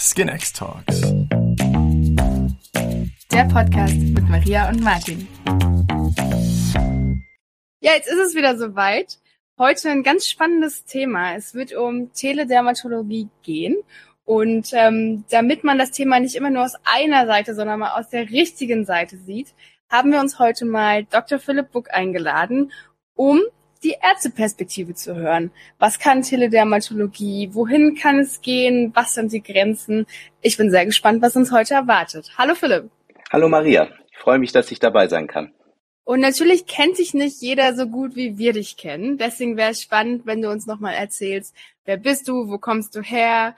Skinx Talks. Der Podcast mit Maria und Martin. Ja, jetzt ist es wieder soweit. Heute ein ganz spannendes Thema. Es wird um Teledermatologie gehen. Und ähm, damit man das Thema nicht immer nur aus einer Seite, sondern mal aus der richtigen Seite sieht, haben wir uns heute mal Dr. Philipp Buck eingeladen, um die Ärzteperspektive zu hören. Was kann Teledermatologie? Wohin kann es gehen? Was sind die Grenzen? Ich bin sehr gespannt, was uns heute erwartet. Hallo Philipp. Hallo Maria. Ich freue mich, dass ich dabei sein kann. Und natürlich kennt dich nicht jeder so gut, wie wir dich kennen. Deswegen wäre es spannend, wenn du uns nochmal erzählst, wer bist du, wo kommst du her?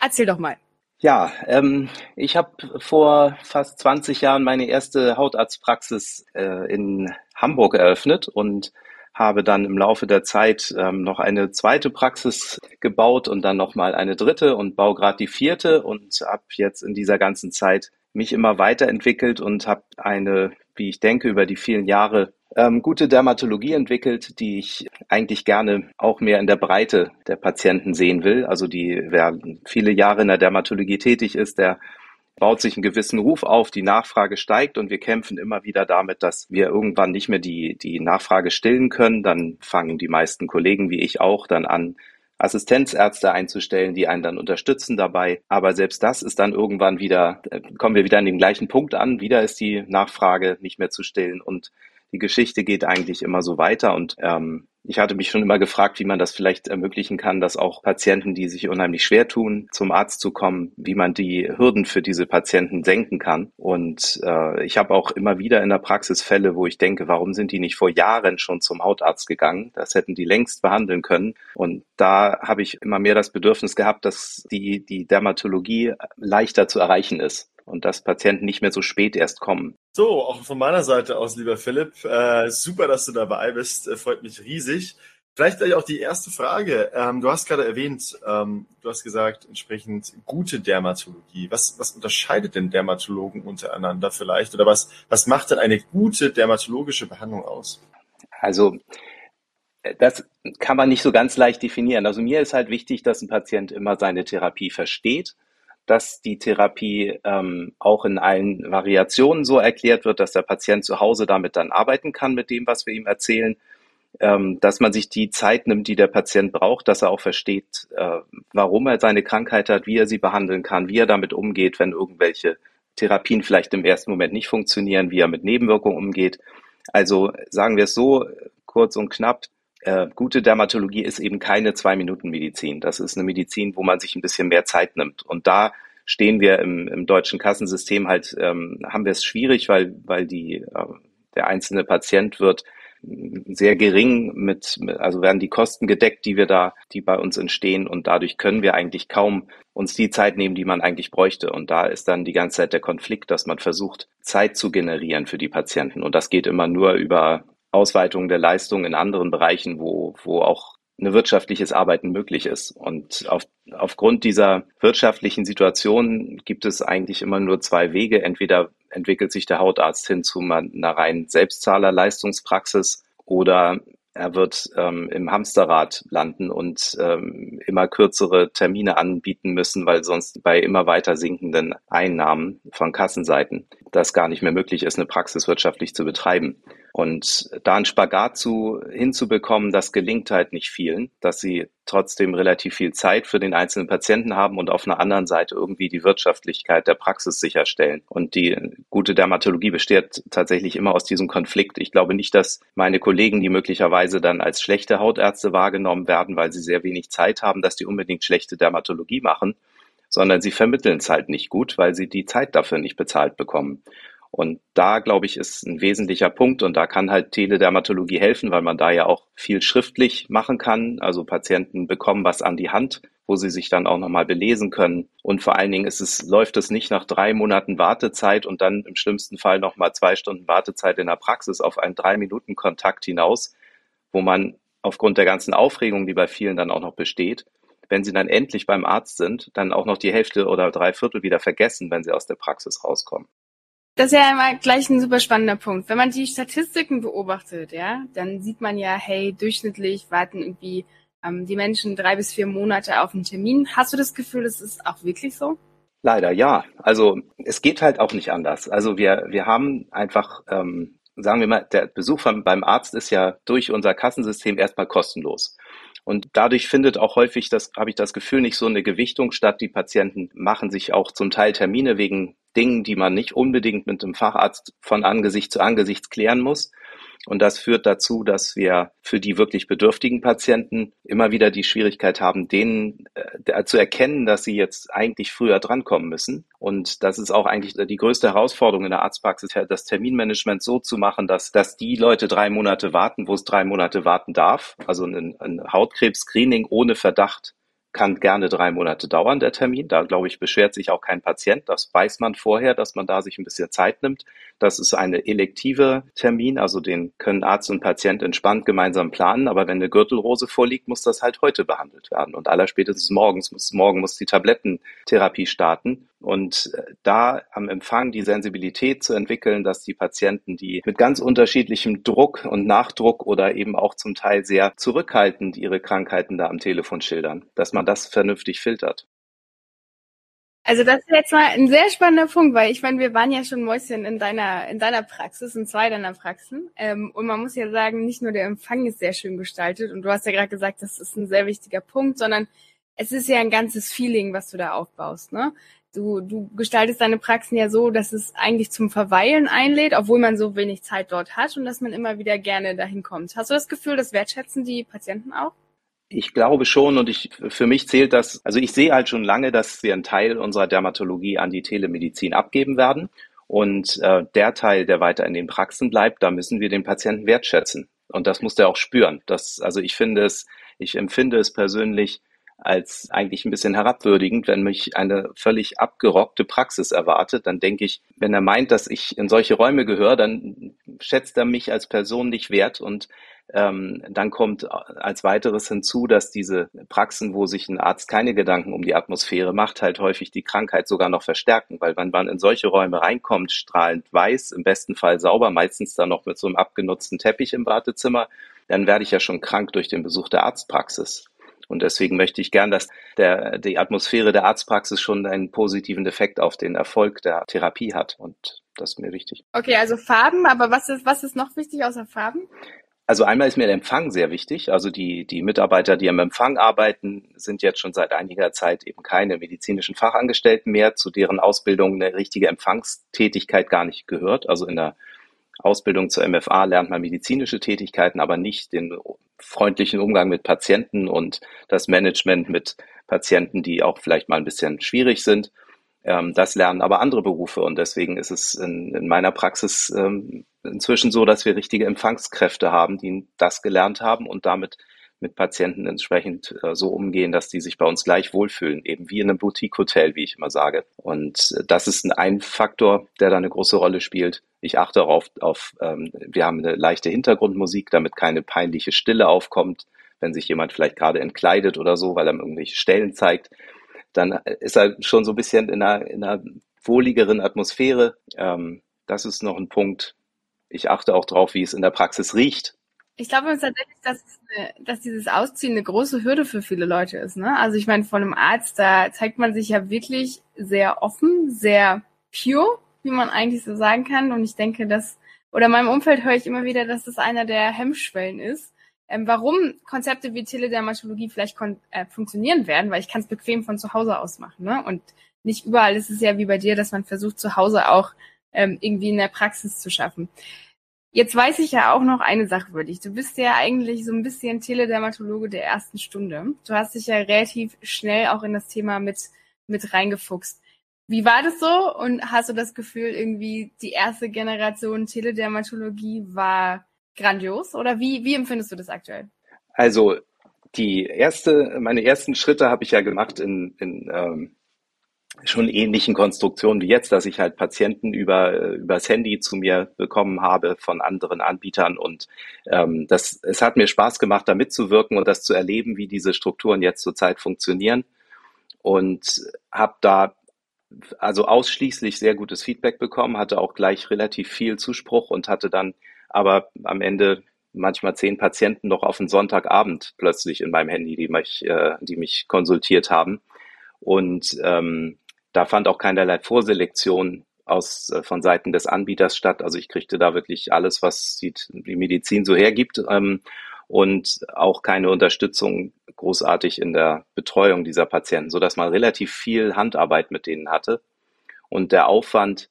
Erzähl doch mal. Ja, ähm, ich habe vor fast 20 Jahren meine erste Hautarztpraxis äh, in Hamburg eröffnet und habe dann im Laufe der Zeit ähm, noch eine zweite Praxis gebaut und dann nochmal eine dritte und baue gerade die vierte und habe jetzt in dieser ganzen Zeit mich immer weiterentwickelt und habe eine, wie ich denke, über die vielen Jahre ähm, gute Dermatologie entwickelt, die ich eigentlich gerne auch mehr in der Breite der Patienten sehen will. Also die, wer viele Jahre in der Dermatologie tätig ist, der baut sich einen gewissen Ruf auf, die Nachfrage steigt und wir kämpfen immer wieder damit, dass wir irgendwann nicht mehr die, die Nachfrage stillen können. Dann fangen die meisten Kollegen wie ich auch dann an, Assistenzärzte einzustellen, die einen dann unterstützen dabei. Aber selbst das ist dann irgendwann wieder, äh, kommen wir wieder an den gleichen Punkt an. Wieder ist die Nachfrage nicht mehr zu stillen und die Geschichte geht eigentlich immer so weiter und ähm, ich hatte mich schon immer gefragt, wie man das vielleicht ermöglichen kann, dass auch Patienten, die sich unheimlich schwer tun, zum Arzt zu kommen, wie man die Hürden für diese Patienten senken kann. Und äh, ich habe auch immer wieder in der Praxis Fälle, wo ich denke, warum sind die nicht vor Jahren schon zum Hautarzt gegangen? Das hätten die längst behandeln können. Und da habe ich immer mehr das Bedürfnis gehabt, dass die, die Dermatologie leichter zu erreichen ist und dass Patienten nicht mehr so spät erst kommen. So, auch von meiner Seite aus, lieber Philipp, äh, super, dass du dabei bist, äh, freut mich riesig. Vielleicht gleich auch die erste Frage. Ähm, du hast gerade erwähnt, ähm, du hast gesagt, entsprechend gute Dermatologie. Was, was unterscheidet denn Dermatologen untereinander vielleicht? Oder was, was macht denn eine gute dermatologische Behandlung aus? Also, äh, das kann man nicht so ganz leicht definieren. Also mir ist halt wichtig, dass ein Patient immer seine Therapie versteht dass die Therapie ähm, auch in allen Variationen so erklärt wird, dass der Patient zu Hause damit dann arbeiten kann mit dem, was wir ihm erzählen, ähm, dass man sich die Zeit nimmt, die der Patient braucht, dass er auch versteht, äh, warum er seine Krankheit hat, wie er sie behandeln kann, wie er damit umgeht, wenn irgendwelche Therapien vielleicht im ersten Moment nicht funktionieren, wie er mit Nebenwirkungen umgeht. Also sagen wir es so kurz und knapp, äh, gute Dermatologie ist eben keine Zwei-Minuten-Medizin. Das ist eine Medizin, wo man sich ein bisschen mehr Zeit nimmt. Und da stehen wir im, im deutschen Kassensystem halt, ähm, haben wir es schwierig, weil, weil die, äh, der einzelne Patient wird sehr gering mit, also werden die Kosten gedeckt, die wir da, die bei uns entstehen und dadurch können wir eigentlich kaum uns die Zeit nehmen, die man eigentlich bräuchte. Und da ist dann die ganze Zeit der Konflikt, dass man versucht, Zeit zu generieren für die Patienten. Und das geht immer nur über Ausweitung der Leistung in anderen Bereichen, wo, wo auch eine wirtschaftliches Arbeiten möglich ist. Und auf, aufgrund dieser wirtschaftlichen Situation gibt es eigentlich immer nur zwei Wege. Entweder entwickelt sich der Hautarzt hin zu einer reinen Selbstzahlerleistungspraxis oder er wird ähm, im Hamsterrad landen und ähm, immer kürzere Termine anbieten müssen, weil sonst bei immer weiter sinkenden Einnahmen von Kassenseiten das gar nicht mehr möglich ist, eine Praxis wirtschaftlich zu betreiben. Und da einen Spagat zu, hinzubekommen, das gelingt halt nicht vielen, dass sie trotzdem relativ viel Zeit für den einzelnen Patienten haben und auf einer anderen Seite irgendwie die Wirtschaftlichkeit der Praxis sicherstellen. Und die gute Dermatologie besteht tatsächlich immer aus diesem Konflikt. Ich glaube nicht, dass meine Kollegen, die möglicherweise dann als schlechte Hautärzte wahrgenommen werden, weil sie sehr wenig Zeit haben, dass die unbedingt schlechte Dermatologie machen, sondern sie vermitteln es halt nicht gut, weil sie die Zeit dafür nicht bezahlt bekommen. Und da, glaube ich, ist ein wesentlicher Punkt und da kann halt Teledermatologie helfen, weil man da ja auch viel schriftlich machen kann. Also Patienten bekommen was an die Hand, wo sie sich dann auch nochmal belesen können. Und vor allen Dingen ist es, läuft es nicht nach drei Monaten Wartezeit und dann im schlimmsten Fall nochmal zwei Stunden Wartezeit in der Praxis auf einen drei Minuten Kontakt hinaus, wo man aufgrund der ganzen Aufregung, die bei vielen dann auch noch besteht, wenn sie dann endlich beim Arzt sind, dann auch noch die Hälfte oder drei Viertel wieder vergessen, wenn sie aus der Praxis rauskommen. Das ist ja immer gleich ein super spannender Punkt. Wenn man die Statistiken beobachtet, ja, dann sieht man ja, hey, durchschnittlich warten irgendwie ähm, die Menschen drei bis vier Monate auf einen Termin. Hast du das Gefühl, das ist auch wirklich so? Leider ja. Also es geht halt auch nicht anders. Also wir, wir haben einfach, ähm, sagen wir mal, der Besuch beim Arzt ist ja durch unser Kassensystem erstmal kostenlos. Und dadurch findet auch häufig, das habe ich das Gefühl, nicht so eine Gewichtung statt. Die Patienten machen sich auch zum Teil Termine wegen Dingen, die man nicht unbedingt mit dem Facharzt von Angesicht zu Angesicht klären muss. Und das führt dazu, dass wir für die wirklich bedürftigen Patienten immer wieder die Schwierigkeit haben, denen äh, zu erkennen, dass sie jetzt eigentlich früher drankommen müssen. Und das ist auch eigentlich die größte Herausforderung in der Arztpraxis, das Terminmanagement so zu machen, dass, dass die Leute drei Monate warten, wo es drei Monate warten darf. Also ein, ein Hautkrebs-Screening ohne Verdacht kann gerne drei Monate dauern, der Termin. Da, glaube ich, beschwert sich auch kein Patient. Das weiß man vorher, dass man da sich ein bisschen Zeit nimmt. Das ist eine elektive Termin, also den können Arzt und Patient entspannt gemeinsam planen. Aber wenn eine Gürtelrose vorliegt, muss das halt heute behandelt werden. Und allerspätestens morgens muss, morgen muss die Tablettentherapie starten. Und äh, da am Empfang die Sensibilität zu entwickeln, dass die Patienten, die mit ganz unterschiedlichem Druck und Nachdruck oder eben auch zum Teil sehr zurückhaltend ihre Krankheiten da am Telefon schildern, dass man das vernünftig filtert. Also das ist jetzt mal ein sehr spannender Punkt, weil ich meine, wir waren ja schon Mäuschen in deiner in deiner Praxis, in zwei deiner Praxen. Ähm, und man muss ja sagen, nicht nur der Empfang ist sehr schön gestaltet und du hast ja gerade gesagt, das ist ein sehr wichtiger Punkt, sondern es ist ja ein ganzes Feeling, was du da aufbaust. Ne? Du, du gestaltest deine Praxen ja so, dass es eigentlich zum Verweilen einlädt, obwohl man so wenig Zeit dort hat und dass man immer wieder gerne dahin kommt. Hast du das Gefühl, das wertschätzen die Patienten auch? Ich glaube schon und ich, für mich zählt das, also ich sehe halt schon lange, dass wir einen Teil unserer Dermatologie an die Telemedizin abgeben werden. Und äh, der Teil, der weiter in den Praxen bleibt, da müssen wir den Patienten wertschätzen. Und das muss der auch spüren. Das, also ich finde es, ich empfinde es persönlich als eigentlich ein bisschen herabwürdigend, wenn mich eine völlig abgerockte Praxis erwartet. Dann denke ich, wenn er meint, dass ich in solche Räume gehöre, dann schätzt er mich als Person nicht wert. Und ähm, dann kommt als weiteres hinzu, dass diese Praxen, wo sich ein Arzt keine Gedanken um die Atmosphäre macht, halt häufig die Krankheit sogar noch verstärken. Weil wenn man in solche Räume reinkommt, strahlend weiß, im besten Fall sauber, meistens dann noch mit so einem abgenutzten Teppich im Wartezimmer, dann werde ich ja schon krank durch den Besuch der Arztpraxis. Und deswegen möchte ich gern, dass der, die Atmosphäre der Arztpraxis schon einen positiven Effekt auf den Erfolg der Therapie hat. Und das ist mir wichtig. Okay, also Farben, aber was ist, was ist noch wichtig außer Farben? Also einmal ist mir der Empfang sehr wichtig. Also die, die Mitarbeiter, die am Empfang arbeiten, sind jetzt schon seit einiger Zeit eben keine medizinischen Fachangestellten mehr, zu deren Ausbildung eine richtige Empfangstätigkeit gar nicht gehört. Also in der Ausbildung zur MFA lernt man medizinische Tätigkeiten, aber nicht den freundlichen Umgang mit Patienten und das Management mit Patienten, die auch vielleicht mal ein bisschen schwierig sind. Ähm, das lernen aber andere Berufe und deswegen ist es in, in meiner Praxis ähm, inzwischen so, dass wir richtige Empfangskräfte haben, die das gelernt haben und damit mit Patienten entsprechend äh, so umgehen, dass die sich bei uns gleich wohlfühlen, eben wie in einem Boutique-Hotel, wie ich immer sage. Und äh, das ist ein, ein Faktor, der da eine große Rolle spielt. Ich achte darauf, auf, ähm, wir haben eine leichte Hintergrundmusik, damit keine peinliche Stille aufkommt, wenn sich jemand vielleicht gerade entkleidet oder so, weil er irgendwelche Stellen zeigt. Dann ist er schon so ein bisschen in einer, in einer wohligeren Atmosphäre. Ähm, das ist noch ein Punkt. Ich achte auch drauf, wie es in der Praxis riecht. Ich glaube tatsächlich, dass, dass dieses Ausziehen eine große Hürde für viele Leute ist. Ne? Also ich meine, von einem Arzt, da zeigt man sich ja wirklich sehr offen, sehr pure, wie man eigentlich so sagen kann. Und ich denke, dass, oder in meinem Umfeld höre ich immer wieder, dass das einer der Hemmschwellen ist, ähm, warum Konzepte wie Teledermatologie vielleicht äh, funktionieren werden, weil ich kann es bequem von zu Hause aus machen. Ne? Und nicht überall ist es ja wie bei dir, dass man versucht, zu Hause auch ähm, irgendwie in der Praxis zu schaffen. Jetzt weiß ich ja auch noch eine Sache über dich. Du bist ja eigentlich so ein bisschen Teledermatologe der ersten Stunde. Du hast dich ja relativ schnell auch in das Thema mit, mit reingefuchst. Wie war das so? Und hast du das Gefühl, irgendwie die erste Generation Teledermatologie war grandios? Oder wie, wie empfindest du das aktuell? Also die erste, meine ersten Schritte habe ich ja gemacht in, in ähm, schon ähnlichen Konstruktionen wie jetzt, dass ich halt Patienten über übers Handy zu mir bekommen habe von anderen Anbietern und ähm, das es hat mir Spaß gemacht, da mitzuwirken und das zu erleben, wie diese Strukturen jetzt zurzeit funktionieren und habe da also ausschließlich sehr gutes Feedback bekommen, hatte auch gleich relativ viel Zuspruch und hatte dann aber am Ende manchmal zehn Patienten noch auf einen Sonntagabend plötzlich in meinem Handy, die mich, äh, die mich konsultiert haben. Und ähm, da fand auch keinerlei Vorselektion aus, äh, von Seiten des Anbieters statt. Also ich kriegte da wirklich alles, was die, die Medizin so hergibt ähm, und auch keine Unterstützung großartig in der Betreuung dieser Patienten, so dass man relativ viel Handarbeit mit denen hatte. Und der Aufwand,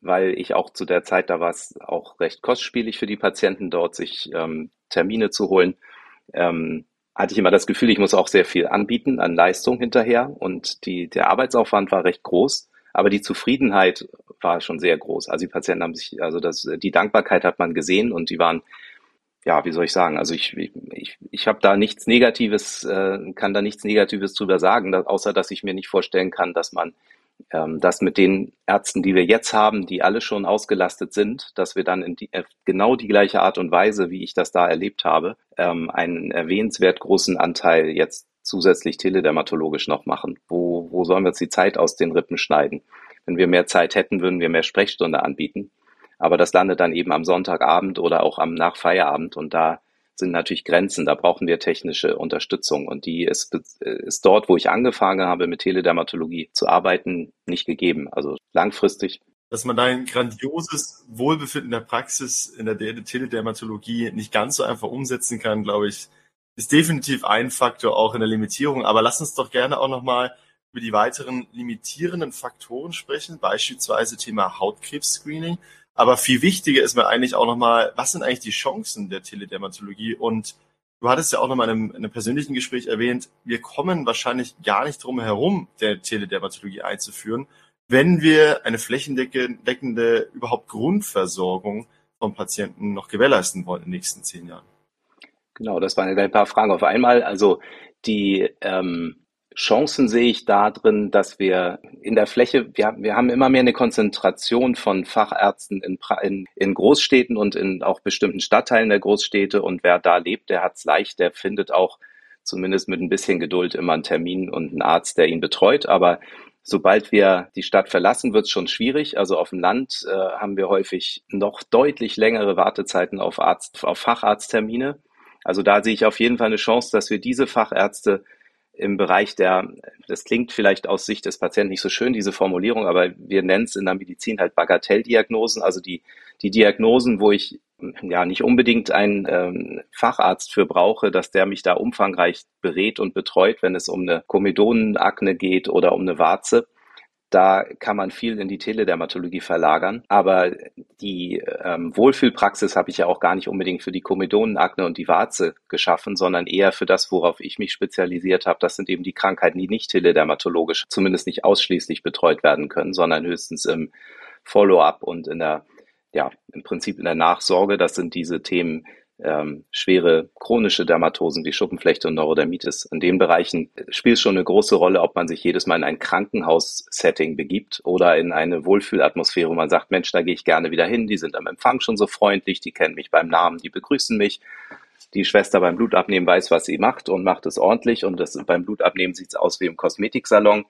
weil ich auch zu der Zeit, da war es auch recht kostspielig für die Patienten dort, sich ähm, Termine zu holen, ähm, hatte ich immer das Gefühl, ich muss auch sehr viel anbieten an Leistung hinterher und die, der Arbeitsaufwand war recht groß, aber die Zufriedenheit war schon sehr groß. Also die Patienten haben sich, also das, die Dankbarkeit hat man gesehen und die waren, ja, wie soll ich sagen, also ich, ich, ich habe da nichts Negatives, äh, kann da nichts Negatives drüber sagen, außer dass ich mir nicht vorstellen kann, dass man ähm, dass mit den Ärzten, die wir jetzt haben, die alle schon ausgelastet sind, dass wir dann in die, äh, genau die gleiche Art und Weise, wie ich das da erlebt habe, ähm, einen erwähnenswert großen Anteil jetzt zusätzlich teledermatologisch noch machen. Wo, wo sollen wir uns die Zeit aus den Rippen schneiden? Wenn wir mehr Zeit hätten, würden wir mehr Sprechstunde anbieten. Aber das landet dann eben am Sonntagabend oder auch am Nachfeierabend und da sind natürlich Grenzen. Da brauchen wir technische Unterstützung. Und die ist, ist dort, wo ich angefangen habe, mit Teledermatologie zu arbeiten, nicht gegeben. Also langfristig. Dass man da ein grandioses Wohlbefinden der Praxis in der Teledermatologie nicht ganz so einfach umsetzen kann, glaube ich, ist definitiv ein Faktor auch in der Limitierung. Aber lass uns doch gerne auch nochmal über die weiteren limitierenden Faktoren sprechen, beispielsweise Thema Hautkrebs-Screening. Aber viel wichtiger ist mir eigentlich auch nochmal, was sind eigentlich die Chancen der Teledermatologie? Und du hattest ja auch nochmal in einem, in einem persönlichen Gespräch erwähnt, wir kommen wahrscheinlich gar nicht drum herum, der Teledermatologie einzuführen, wenn wir eine flächendeckende, überhaupt Grundversorgung von Patienten noch gewährleisten wollen in den nächsten zehn Jahren. Genau, das waren ein paar Fragen auf einmal. Also die ähm, Chancen sehe ich da drin, dass wir in der Fläche, wir, wir haben immer mehr eine Konzentration von Fachärzten in, in, in Großstädten und in auch bestimmten Stadtteilen der Großstädte. Und wer da lebt, der hat es leicht, der findet auch zumindest mit ein bisschen Geduld immer einen Termin und einen Arzt, der ihn betreut. Aber sobald wir die Stadt verlassen, wird es schon schwierig. Also auf dem Land äh, haben wir häufig noch deutlich längere Wartezeiten auf, Arzt, auf Facharzttermine. Also da sehe ich auf jeden Fall eine Chance, dass wir diese Fachärzte im Bereich der, das klingt vielleicht aus Sicht des Patienten nicht so schön, diese Formulierung, aber wir nennen es in der Medizin halt Bagatelldiagnosen, also die, die Diagnosen, wo ich ja nicht unbedingt einen ähm, Facharzt für brauche, dass der mich da umfangreich berät und betreut, wenn es um eine Komedonenakne geht oder um eine Warze. Da kann man viel in die Teledermatologie verlagern. Aber die ähm, Wohlfühlpraxis habe ich ja auch gar nicht unbedingt für die Komedonenakne und die Warze geschaffen, sondern eher für das, worauf ich mich spezialisiert habe. Das sind eben die Krankheiten, die nicht teledermatologisch, zumindest nicht ausschließlich betreut werden können, sondern höchstens im Follow-up und in der, ja, im Prinzip in der Nachsorge. Das sind diese Themen, ähm, schwere chronische Dermatosen wie Schuppenflechte und Neurodermitis. In den Bereichen spielt es schon eine große Rolle, ob man sich jedes Mal in ein Krankenhaus-Setting begibt oder in eine Wohlfühlatmosphäre, wo man sagt, Mensch, da gehe ich gerne wieder hin, die sind am Empfang schon so freundlich, die kennen mich beim Namen, die begrüßen mich. Die Schwester beim Blutabnehmen weiß, was sie macht und macht es ordentlich und das, beim Blutabnehmen sieht es aus wie im Kosmetiksalon.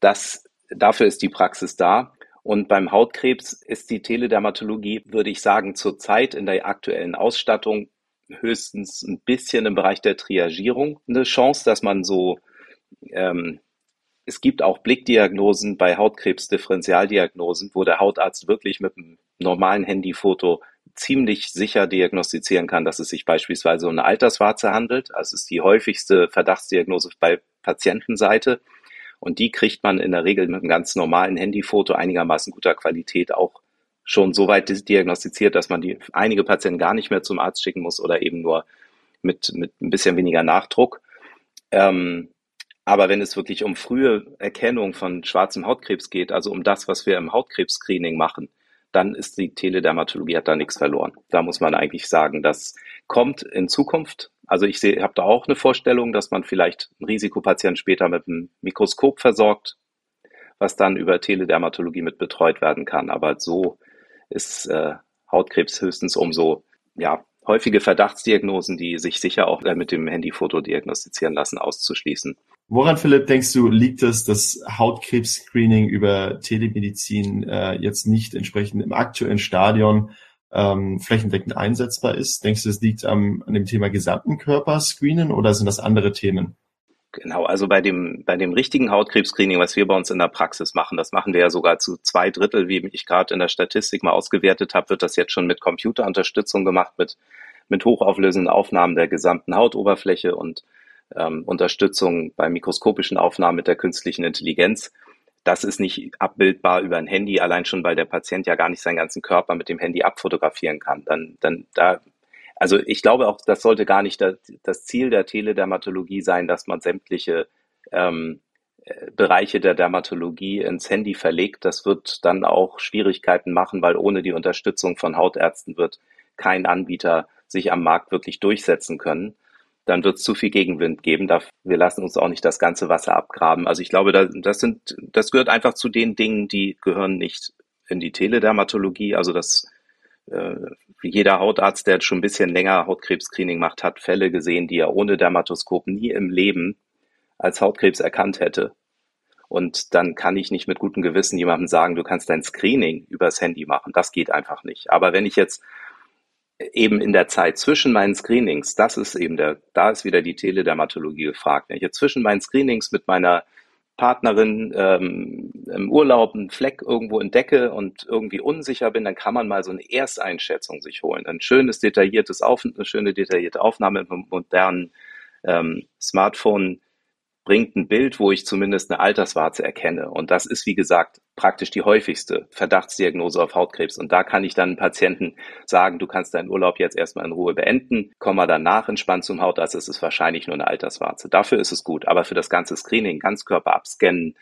Das, dafür ist die Praxis da. Und beim Hautkrebs ist die Teledermatologie, würde ich sagen, zurzeit in der aktuellen Ausstattung höchstens ein bisschen im Bereich der Triagierung eine Chance, dass man so, ähm, es gibt auch Blickdiagnosen bei Hautkrebs, Differentialdiagnosen, wo der Hautarzt wirklich mit einem normalen Handyfoto ziemlich sicher diagnostizieren kann, dass es sich beispielsweise um eine Alterswarze handelt. Es ist die häufigste Verdachtsdiagnose bei Patientenseite. Und die kriegt man in der Regel mit einem ganz normalen Handyfoto einigermaßen guter Qualität auch schon so weit diagnostiziert, dass man die einige Patienten gar nicht mehr zum Arzt schicken muss oder eben nur mit, mit ein bisschen weniger Nachdruck. Ähm, aber wenn es wirklich um frühe Erkennung von schwarzem Hautkrebs geht, also um das, was wir im Hautkrebs-Screening machen, dann ist die Teledermatologie hat da nichts verloren. Da muss man eigentlich sagen, das kommt in Zukunft also ich habe da auch eine Vorstellung, dass man vielleicht einen Risikopatient später mit einem Mikroskop versorgt, was dann über Teledermatologie mit betreut werden kann. Aber so ist äh, Hautkrebs höchstens umso ja, häufige Verdachtsdiagnosen, die sich sicher auch mit dem Handyfoto diagnostizieren lassen, auszuschließen. Woran, Philipp, denkst du, liegt es, dass Hautkrebs-Screening über Telemedizin äh, jetzt nicht entsprechend im aktuellen Stadion ähm, flächendeckend einsetzbar ist? Denkst du, es liegt am, an dem Thema gesamten Körper screenen oder sind das andere Themen? Genau, also bei dem, bei dem richtigen Hautkrebs-Screening, was wir bei uns in der Praxis machen, das machen wir ja sogar zu zwei Drittel, wie ich gerade in der Statistik mal ausgewertet habe, wird das jetzt schon mit Computerunterstützung gemacht, mit, mit hochauflösenden Aufnahmen der gesamten Hautoberfläche und ähm, Unterstützung bei mikroskopischen Aufnahmen mit der künstlichen Intelligenz. Das ist nicht abbildbar über ein Handy, allein schon, weil der Patient ja gar nicht seinen ganzen Körper mit dem Handy abfotografieren kann. Dann, dann, da, also ich glaube auch, das sollte gar nicht das Ziel der Teledermatologie sein, dass man sämtliche ähm, äh, Bereiche der Dermatologie ins Handy verlegt. Das wird dann auch Schwierigkeiten machen, weil ohne die Unterstützung von Hautärzten wird kein Anbieter sich am Markt wirklich durchsetzen können dann wird es zu viel Gegenwind geben. Wir lassen uns auch nicht das ganze Wasser abgraben. Also ich glaube, das sind, das gehört einfach zu den Dingen, die gehören nicht in die Teledermatologie. Also das, äh, jeder Hautarzt, der schon ein bisschen länger Hautkrebs-Screening macht, hat Fälle gesehen, die er ohne Dermatoskop nie im Leben als Hautkrebs erkannt hätte. Und dann kann ich nicht mit gutem Gewissen jemandem sagen, du kannst dein Screening übers Handy machen. Das geht einfach nicht. Aber wenn ich jetzt eben in der Zeit zwischen meinen Screenings, das ist eben der, da ist wieder die Teledermatologie gefragt. Wenn ich jetzt zwischen meinen Screenings mit meiner Partnerin ähm, im Urlaub einen Fleck irgendwo entdecke und irgendwie unsicher bin, dann kann man mal so eine Ersteinschätzung sich holen. Ein schönes detailliertes Auf, eine schöne detaillierte Aufnahme im modernen ähm, Smartphone bringt ein Bild, wo ich zumindest eine Alterswarze erkenne. Und das ist, wie gesagt, praktisch die häufigste Verdachtsdiagnose auf Hautkrebs. Und da kann ich dann Patienten sagen, du kannst deinen Urlaub jetzt erstmal in Ruhe beenden, komm mal danach entspannt zum Hautarzt, es ist wahrscheinlich nur eine Alterswarze. Dafür ist es gut. Aber für das ganze Screening, Ganzkörper abscannen,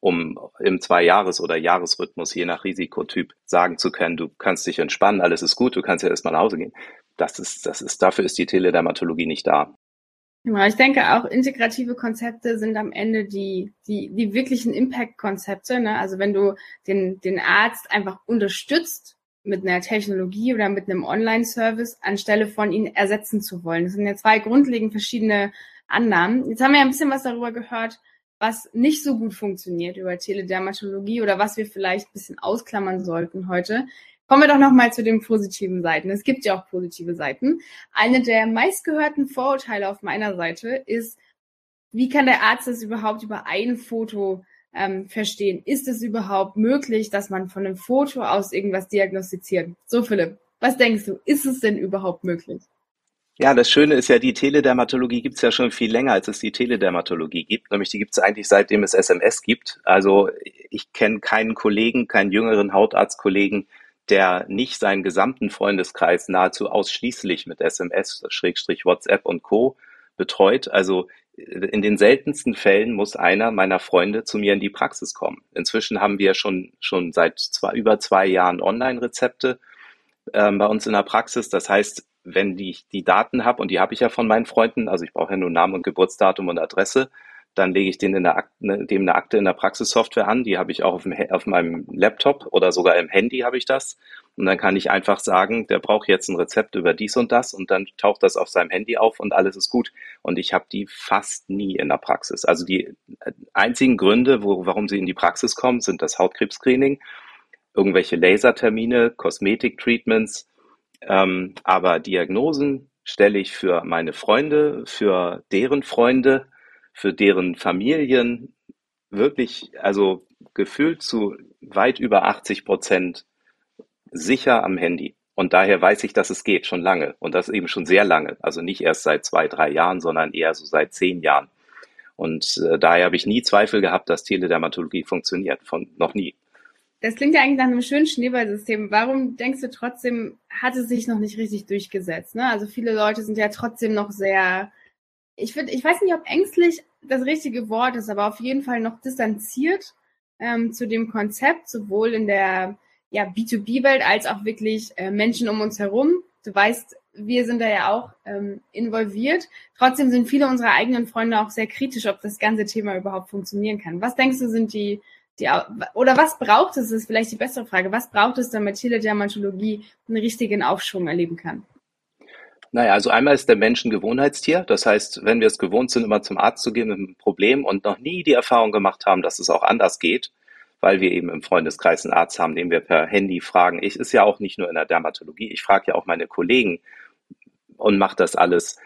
um im Zwei-Jahres- oder Jahresrhythmus, je nach Risikotyp, sagen zu können, du kannst dich entspannen, alles ist gut, du kannst ja erstmal nach Hause gehen. Das ist, das ist, dafür ist die Teledermatologie nicht da. Ja, ich denke auch integrative Konzepte sind am Ende die, die, die wirklichen Impact-Konzepte. Ne? Also wenn du den, den Arzt einfach unterstützt mit einer Technologie oder mit einem Online-Service, anstelle von ihn ersetzen zu wollen. Das sind ja zwei grundlegend verschiedene Annahmen. Jetzt haben wir ja ein bisschen was darüber gehört, was nicht so gut funktioniert über Teledermatologie oder was wir vielleicht ein bisschen ausklammern sollten heute. Kommen wir doch nochmal zu den positiven Seiten. Es gibt ja auch positive Seiten. Eine der meistgehörten Vorurteile auf meiner Seite ist, wie kann der Arzt das überhaupt über ein Foto ähm, verstehen? Ist es überhaupt möglich, dass man von einem Foto aus irgendwas diagnostiziert? So, Philipp, was denkst du? Ist es denn überhaupt möglich? Ja, das Schöne ist ja, die Teledermatologie gibt es ja schon viel länger, als es die Teledermatologie gibt. Nämlich die gibt es eigentlich seitdem es SMS gibt. Also ich kenne keinen Kollegen, keinen jüngeren Hautarztkollegen, der nicht seinen gesamten Freundeskreis nahezu ausschließlich mit SMS, Schrägstrich WhatsApp und Co. betreut. Also äh, in den seltensten Fällen muss einer meiner Freunde zu mir in die Praxis kommen. Inzwischen haben wir schon, schon seit zwei, über zwei Jahren Online-Rezepte ähm, bei uns in der Praxis. Das heißt, wenn ich die Daten habe, und die habe ich ja von meinen Freunden, also ich brauche ja nur Namen und Geburtsdatum und Adresse, dann lege ich den in der Akte, ne, dem eine Akte in der Praxissoftware an. Die habe ich auch auf, dem, auf meinem Laptop oder sogar im Handy habe ich das. Und dann kann ich einfach sagen, der braucht jetzt ein Rezept über dies und das und dann taucht das auf seinem Handy auf und alles ist gut. Und ich habe die fast nie in der Praxis. Also die äh, einzigen Gründe, wo, warum sie in die Praxis kommen, sind das Hautkrebs-Screening, irgendwelche Lasertermine, Kosmetik-Treatments. Ähm, aber Diagnosen stelle ich für meine Freunde, für deren Freunde für deren Familien wirklich, also gefühlt zu weit über 80 Prozent sicher am Handy. Und daher weiß ich, dass es geht, schon lange. Und das eben schon sehr lange. Also nicht erst seit zwei, drei Jahren, sondern eher so seit zehn Jahren. Und äh, daher habe ich nie Zweifel gehabt, dass Teledermatologie funktioniert. Von noch nie. Das klingt ja eigentlich nach einem schönen Schneeballsystem. Warum denkst du trotzdem, hat es sich noch nicht richtig durchgesetzt? Ne? Also viele Leute sind ja trotzdem noch sehr ich finde, ich weiß nicht, ob ängstlich das richtige Wort ist, aber auf jeden Fall noch distanziert ähm, zu dem Konzept, sowohl in der ja, B2B-Welt als auch wirklich äh, Menschen um uns herum. Du weißt, wir sind da ja auch ähm, involviert. Trotzdem sind viele unserer eigenen Freunde auch sehr kritisch, ob das ganze Thema überhaupt funktionieren kann. Was denkst du, sind die, die oder was braucht es, ist vielleicht die bessere Frage, was braucht es, damit Teledermatologie einen richtigen Aufschwung erleben kann? Naja, also einmal ist der Mensch ein Gewohnheitstier. Das heißt, wenn wir es gewohnt sind, immer zum Arzt zu gehen mit einem Problem und noch nie die Erfahrung gemacht haben, dass es auch anders geht, weil wir eben im Freundeskreis einen Arzt haben, den wir per Handy fragen. Ich ist ja auch nicht nur in der Dermatologie. Ich frage ja auch meine Kollegen und mache das alles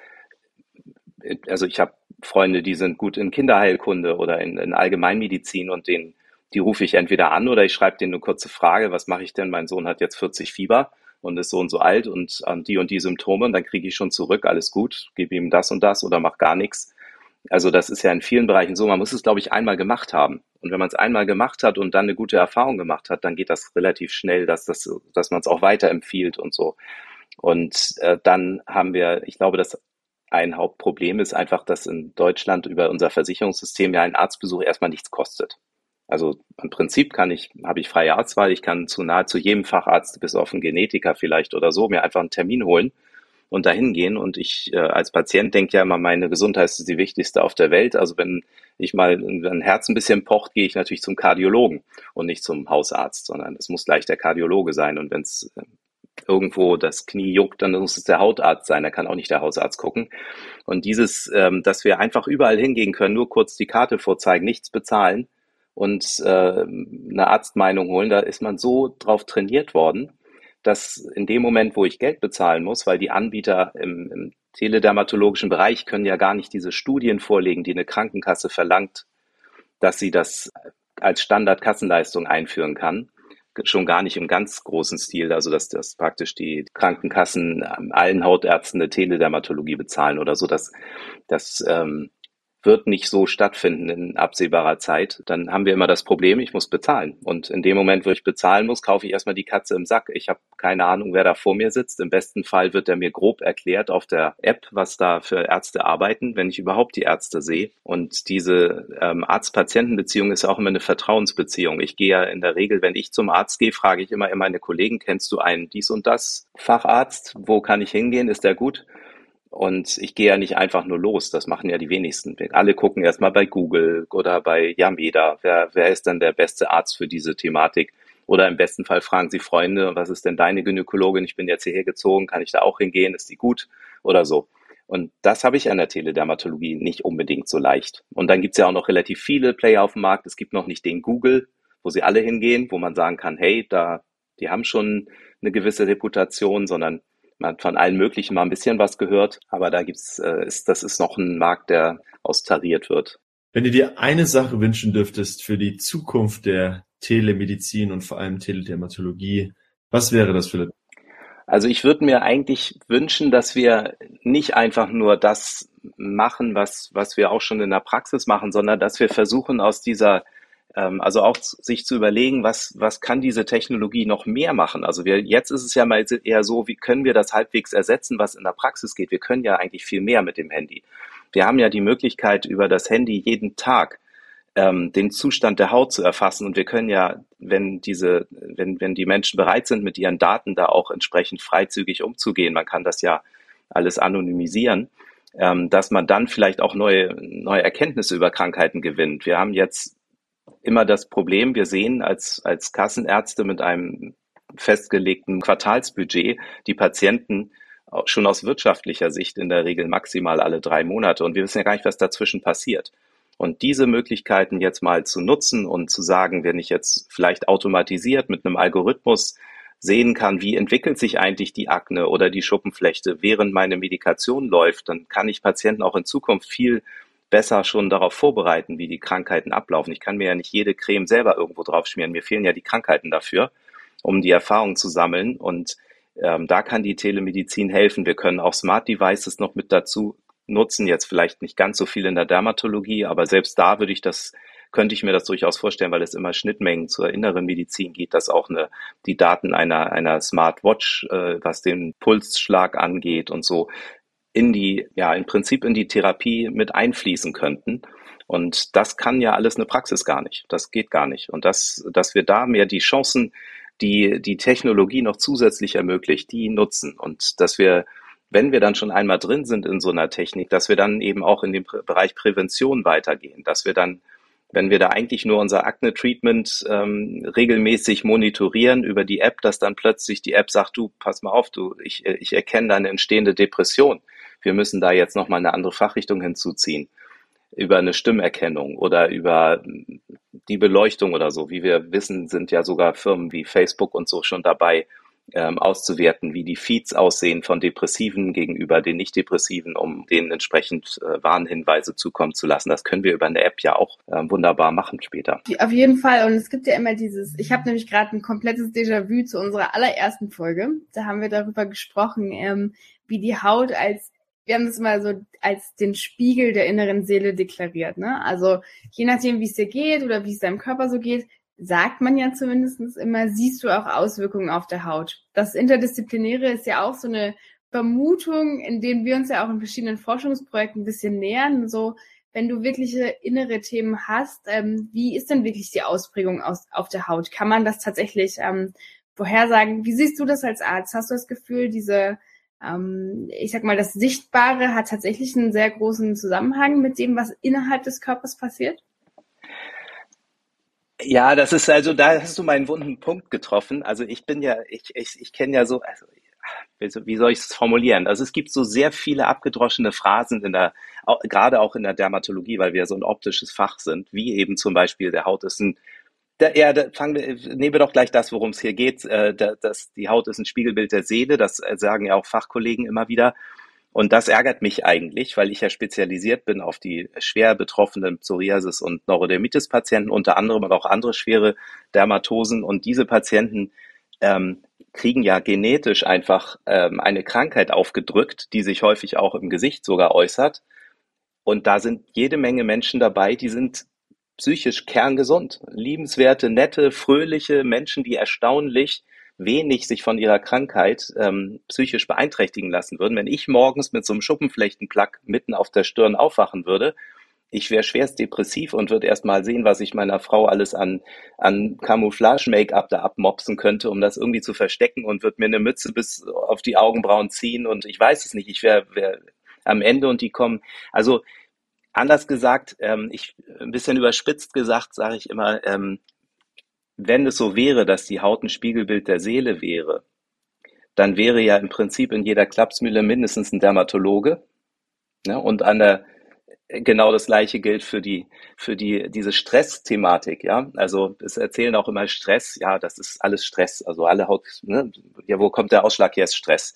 also ich habe Freunde, die sind gut in Kinderheilkunde oder in, in Allgemeinmedizin und den, die rufe ich entweder an oder ich schreibe denen eine kurze Frage, was mache ich denn? Mein Sohn hat jetzt 40 Fieber und ist so und so alt und ähm, die und die Symptome und dann kriege ich schon zurück, alles gut, gebe ihm das und das oder mach gar nichts. Also das ist ja in vielen Bereichen so, man muss es, glaube ich, einmal gemacht haben. Und wenn man es einmal gemacht hat und dann eine gute Erfahrung gemacht hat, dann geht das relativ schnell, dass, das, dass man es auch weiterempfiehlt und so. Und äh, dann haben wir, ich glaube, dass ein Hauptproblem ist einfach, dass in Deutschland über unser Versicherungssystem ja ein Arztbesuch erstmal nichts kostet. Also im Prinzip kann ich, habe ich freie Arztwahl, ich kann zu nahezu jedem Facharzt, bis auf einen Genetiker vielleicht oder so, mir einfach einen Termin holen und dahin gehen. Und ich äh, als Patient denke ja immer, meine Gesundheit ist die wichtigste auf der Welt. Also wenn ich mal ein Herz ein bisschen pocht, gehe ich natürlich zum Kardiologen und nicht zum Hausarzt, sondern es muss gleich der Kardiologe sein. Und wenn es äh, irgendwo das Knie juckt, dann muss es der Hautarzt sein, da kann auch nicht der Hausarzt gucken. Und dieses, ähm, dass wir einfach überall hingehen können, nur kurz die Karte vorzeigen, nichts bezahlen und äh, eine Arztmeinung holen, da ist man so drauf trainiert worden, dass in dem Moment, wo ich Geld bezahlen muss, weil die Anbieter im, im teledermatologischen Bereich können ja gar nicht diese Studien vorlegen, die eine Krankenkasse verlangt, dass sie das als Standardkassenleistung einführen kann schon gar nicht im ganz großen Stil, also dass das praktisch die Krankenkassen allen Hautärzten eine Teledermatologie bezahlen oder so, dass das ähm, wird nicht so stattfinden in absehbarer Zeit, dann haben wir immer das Problem, ich muss bezahlen. Und in dem Moment, wo ich bezahlen muss, kaufe ich erstmal die Katze im Sack. Ich habe keine Ahnung, wer da vor mir sitzt. Im besten Fall wird er mir grob erklärt auf der App, was da für Ärzte arbeiten, wenn ich überhaupt die Ärzte sehe. Und diese ähm, Arzt-Patienten-Beziehung ist auch immer eine Vertrauensbeziehung. Ich gehe ja in der Regel, wenn ich zum Arzt gehe, frage ich immer meine Kollegen, kennst du einen dies und das Facharzt? Wo kann ich hingehen? Ist der gut? Und ich gehe ja nicht einfach nur los, das machen ja die wenigsten. Alle gucken erstmal bei Google oder bei Yameda, wer, wer ist denn der beste Arzt für diese Thematik? Oder im besten Fall fragen sie Freunde, was ist denn deine Gynäkologin? Ich bin jetzt hierher gezogen, kann ich da auch hingehen? Ist die gut? Oder so. Und das habe ich an der Teledermatologie nicht unbedingt so leicht. Und dann gibt es ja auch noch relativ viele Player auf dem Markt. Es gibt noch nicht den Google, wo sie alle hingehen, wo man sagen kann, hey, da, die haben schon eine gewisse Reputation, sondern man hat von allen möglichen mal ein bisschen was gehört, aber da gibt's, äh, ist, das ist noch ein Markt, der austariert wird. Wenn du dir eine Sache wünschen dürftest für die Zukunft der Telemedizin und vor allem Teledermatologie, was wäre das, Philipp? Also ich würde mir eigentlich wünschen, dass wir nicht einfach nur das machen, was, was wir auch schon in der Praxis machen, sondern dass wir versuchen, aus dieser also auch sich zu überlegen, was, was kann diese Technologie noch mehr machen? Also wir, jetzt ist es ja mal eher so, wie können wir das halbwegs ersetzen, was in der Praxis geht? Wir können ja eigentlich viel mehr mit dem Handy. Wir haben ja die Möglichkeit, über das Handy jeden Tag ähm, den Zustand der Haut zu erfassen. Und wir können ja, wenn diese, wenn, wenn die Menschen bereit sind, mit ihren Daten da auch entsprechend freizügig umzugehen, man kann das ja alles anonymisieren, ähm, dass man dann vielleicht auch neue, neue Erkenntnisse über Krankheiten gewinnt. Wir haben jetzt immer das Problem, wir sehen als, als Kassenärzte mit einem festgelegten Quartalsbudget die Patienten schon aus wirtschaftlicher Sicht in der Regel maximal alle drei Monate. Und wir wissen ja gar nicht, was dazwischen passiert. Und diese Möglichkeiten jetzt mal zu nutzen und zu sagen, wenn ich jetzt vielleicht automatisiert mit einem Algorithmus sehen kann, wie entwickelt sich eigentlich die Akne oder die Schuppenflechte, während meine Medikation läuft, dann kann ich Patienten auch in Zukunft viel besser schon darauf vorbereiten, wie die Krankheiten ablaufen. Ich kann mir ja nicht jede Creme selber irgendwo drauf schmieren. Mir fehlen ja die Krankheiten dafür, um die Erfahrung zu sammeln. Und ähm, da kann die Telemedizin helfen. Wir können auch Smart Devices noch mit dazu nutzen. Jetzt vielleicht nicht ganz so viel in der Dermatologie, aber selbst da würde ich das könnte ich mir das durchaus vorstellen, weil es immer Schnittmengen zur inneren Medizin gibt, dass auch eine, die Daten einer, einer Smartwatch, äh, was den Pulsschlag angeht und so, in die, ja, im Prinzip in die Therapie mit einfließen könnten. Und das kann ja alles eine Praxis gar nicht. Das geht gar nicht. Und das, dass wir da mehr die Chancen, die die Technologie noch zusätzlich ermöglicht, die nutzen. Und dass wir, wenn wir dann schon einmal drin sind in so einer Technik, dass wir dann eben auch in dem Bereich Prävention weitergehen. Dass wir dann, wenn wir da eigentlich nur unser Akne-Treatment ähm, regelmäßig monitorieren über die App, dass dann plötzlich die App sagt, du, pass mal auf, du, ich, ich erkenne deine entstehende Depression wir müssen da jetzt nochmal eine andere Fachrichtung hinzuziehen. Über eine Stimmerkennung oder über die Beleuchtung oder so. Wie wir wissen, sind ja sogar Firmen wie Facebook und so schon dabei, ähm, auszuwerten, wie die Feeds aussehen von Depressiven gegenüber den Nicht-Depressiven, um denen entsprechend äh, Warnhinweise zukommen zu lassen. Das können wir über eine App ja auch äh, wunderbar machen später. Auf jeden Fall. Und es gibt ja immer dieses, ich habe nämlich gerade ein komplettes Déjà-vu zu unserer allerersten Folge. Da haben wir darüber gesprochen, ähm, wie die Haut als wir haben das immer so als den Spiegel der inneren Seele deklariert. Ne? Also je nachdem, wie es dir geht oder wie es deinem Körper so geht, sagt man ja zumindest immer, siehst du auch Auswirkungen auf der Haut. Das Interdisziplinäre ist ja auch so eine Vermutung, in denen wir uns ja auch in verschiedenen Forschungsprojekten ein bisschen nähern. So, wenn du wirkliche innere Themen hast, ähm, wie ist denn wirklich die Ausprägung aus, auf der Haut? Kann man das tatsächlich ähm, vorhersagen? Wie siehst du das als Arzt? Hast du das Gefühl, diese, ähm, ich sag mal, das Sichtbare hat tatsächlich einen sehr großen Zusammenhang mit dem, was innerhalb des Körpers passiert? Ja, das ist also, da hast du meinen wunden Punkt getroffen. Also ich bin ja, ich, ich, ich kenne ja so, also wie soll ich es formulieren? Also es gibt so sehr viele abgedroschene Phrasen in der, gerade auch in der Dermatologie, weil wir so ein optisches Fach sind, wie eben zum Beispiel der Haut ist ein, der, ja, da fangen wir, nehmen wir doch gleich das, worum es hier geht. Äh, das, die Haut ist ein Spiegelbild der Seele, das sagen ja auch Fachkollegen immer wieder. Und das ärgert mich eigentlich, weil ich ja spezialisiert bin auf die schwer betroffenen Psoriasis- und Neurodermitis-Patienten, unter anderem aber auch andere schwere Dermatosen. Und diese Patienten ähm, kriegen ja genetisch einfach ähm, eine Krankheit aufgedrückt, die sich häufig auch im Gesicht sogar äußert. Und da sind jede Menge Menschen dabei, die sind psychisch kerngesund. Liebenswerte, nette, fröhliche Menschen, die erstaunlich wenig sich von ihrer Krankheit ähm, psychisch beeinträchtigen lassen würden. Wenn ich morgens mit so einem Schuppenflechtenplack mitten auf der Stirn aufwachen würde, ich wäre schwerst depressiv und würde erst mal sehen, was ich meiner Frau alles an, an Camouflage-Make-up da abmopsen könnte, um das irgendwie zu verstecken und würde mir eine Mütze bis auf die Augenbrauen ziehen und ich weiß es nicht, ich wäre wär am Ende und die kommen. Also anders gesagt, ähm, ich ein bisschen überspitzt gesagt, sage ich immer, ähm, wenn es so wäre, dass die Haut ein Spiegelbild der Seele wäre, dann wäre ja im Prinzip in jeder Klapsmühle mindestens ein Dermatologe. Ne? Und an der genau das gleiche gilt für die für die diese Stressthematik, ja. Also es erzählen auch immer Stress, ja, das ist alles Stress. Also alle Haut, ne? ja, wo kommt der Ausschlag? Jetzt Stress.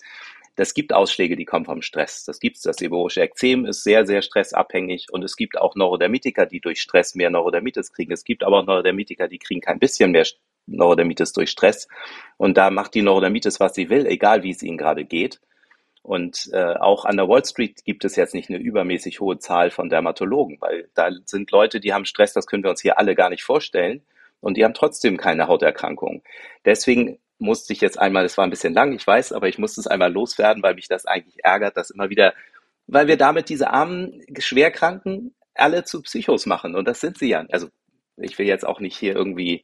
Das gibt Ausschläge, die kommen vom Stress. Das gibt's. Das seborrheiche Ekzem ist sehr, sehr stressabhängig und es gibt auch Neurodermitiker, die durch Stress mehr Neurodermitis kriegen. Es gibt aber auch Neurodermitiker, die kriegen kein bisschen mehr Neurodermitis durch Stress. Und da macht die Neurodermitis, was sie will, egal wie es ihnen gerade geht. Und äh, auch an der Wall Street gibt es jetzt nicht eine übermäßig hohe Zahl von Dermatologen, weil da sind Leute, die haben Stress, das können wir uns hier alle gar nicht vorstellen. Und die haben trotzdem keine Hauterkrankung. Deswegen musste ich jetzt einmal, es war ein bisschen lang, ich weiß, aber ich musste es einmal loswerden, weil mich das eigentlich ärgert, dass immer wieder, weil wir damit diese armen Schwerkranken alle zu Psychos machen und das sind sie ja. Also ich will jetzt auch nicht hier irgendwie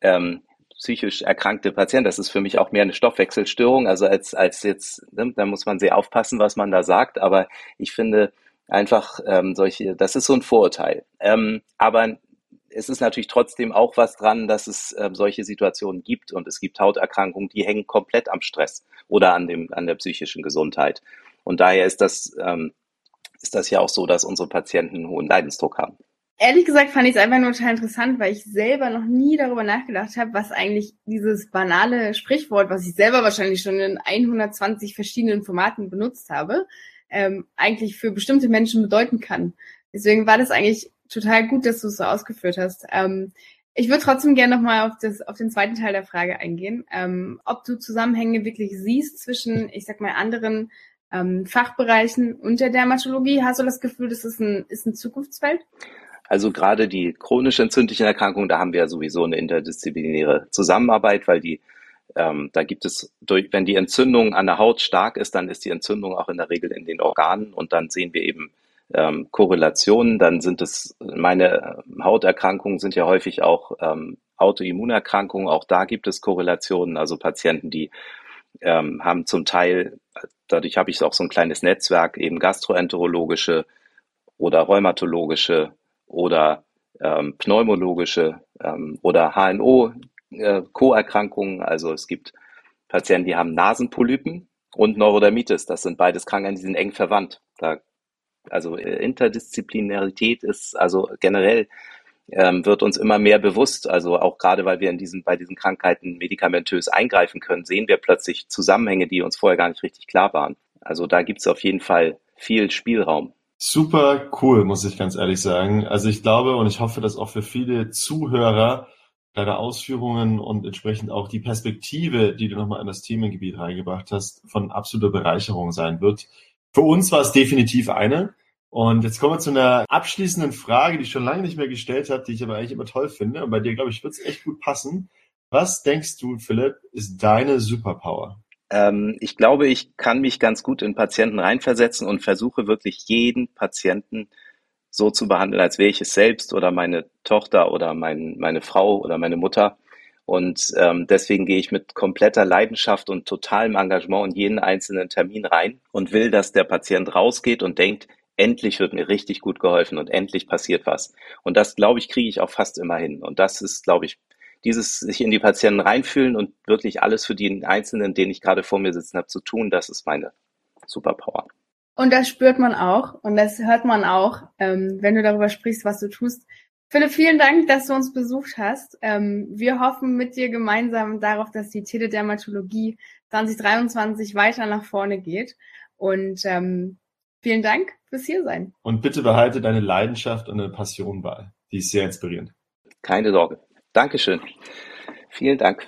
ähm, psychisch erkrankte Patienten, das ist für mich auch mehr eine Stoffwechselstörung, also als, als jetzt, ne, da muss man sehr aufpassen, was man da sagt, aber ich finde einfach ähm, solche, das ist so ein Vorurteil. Ähm, aber es ist natürlich trotzdem auch was dran, dass es äh, solche Situationen gibt und es gibt Hauterkrankungen, die hängen komplett am Stress oder an dem an der psychischen Gesundheit. Und daher ist das ähm, ist das ja auch so, dass unsere Patienten einen hohen Leidensdruck haben. Ehrlich gesagt fand ich es einfach nur total interessant, weil ich selber noch nie darüber nachgedacht habe, was eigentlich dieses banale Sprichwort, was ich selber wahrscheinlich schon in 120 verschiedenen Formaten benutzt habe, ähm, eigentlich für bestimmte Menschen bedeuten kann. Deswegen war das eigentlich total gut, dass du es so ausgeführt hast. Ähm, ich würde trotzdem gerne nochmal auf, auf den zweiten Teil der Frage eingehen. Ähm, ob du Zusammenhänge wirklich siehst zwischen, ich sag mal, anderen ähm, Fachbereichen und der Dermatologie. Hast du das Gefühl, das ist ein, ist ein Zukunftsfeld? Also gerade die chronisch entzündlichen Erkrankungen, da haben wir ja sowieso eine interdisziplinäre Zusammenarbeit, weil die ähm, da gibt es, durch, wenn die Entzündung an der Haut stark ist, dann ist die Entzündung auch in der Regel in den Organen und dann sehen wir eben ähm, Korrelationen, dann sind es meine Hauterkrankungen sind ja häufig auch ähm, Autoimmunerkrankungen, auch da gibt es Korrelationen, also Patienten, die ähm, haben zum Teil, dadurch habe ich auch so ein kleines Netzwerk, eben gastroenterologische oder rheumatologische oder ähm, pneumologische ähm, oder HNO äh. Also es gibt Patienten, die haben Nasenpolypen und Neurodermitis. Das sind beides Krankheiten, die sind eng verwandt. Da also äh, Interdisziplinarität ist also generell ähm, wird uns immer mehr bewusst. Also auch gerade, weil wir in diesen, bei diesen Krankheiten medikamentös eingreifen können, sehen wir plötzlich Zusammenhänge, die uns vorher gar nicht richtig klar waren. Also da gibt es auf jeden Fall viel Spielraum. Super cool, muss ich ganz ehrlich sagen. Also ich glaube und ich hoffe, dass auch für viele Zuhörer deine Ausführungen und entsprechend auch die Perspektive, die du nochmal in das Themengebiet reingebracht hast, von absoluter Bereicherung sein wird. Für uns war es definitiv eine. Und jetzt kommen wir zu einer abschließenden Frage, die ich schon lange nicht mehr gestellt habe, die ich aber eigentlich immer toll finde. Und bei dir, glaube ich, wird es echt gut passen. Was denkst du, Philipp, ist deine Superpower? Ähm, ich glaube, ich kann mich ganz gut in Patienten reinversetzen und versuche wirklich jeden Patienten so zu behandeln, als wäre ich es selbst oder meine Tochter oder mein, meine Frau oder meine Mutter. Und ähm, deswegen gehe ich mit kompletter Leidenschaft und totalem Engagement in jeden einzelnen Termin rein und will, dass der Patient rausgeht und denkt, endlich wird mir richtig gut geholfen und endlich passiert was. Und das, glaube ich, kriege ich auch fast immer hin. Und das ist, glaube ich, dieses sich in die Patienten reinfühlen und wirklich alles für den Einzelnen, den ich gerade vor mir sitzen habe, zu tun, das ist meine Superpower. Und das spürt man auch und das hört man auch, ähm, wenn du darüber sprichst, was du tust. Philipp, vielen Dank, dass du uns besucht hast. Ähm, wir hoffen mit dir gemeinsam darauf, dass die Teledermatologie 2023 weiter nach vorne geht. Und ähm, vielen Dank fürs Hiersein. Und bitte behalte deine Leidenschaft und deine Passion bei. Die ist sehr inspirierend. Keine Sorge. Dankeschön. Vielen Dank.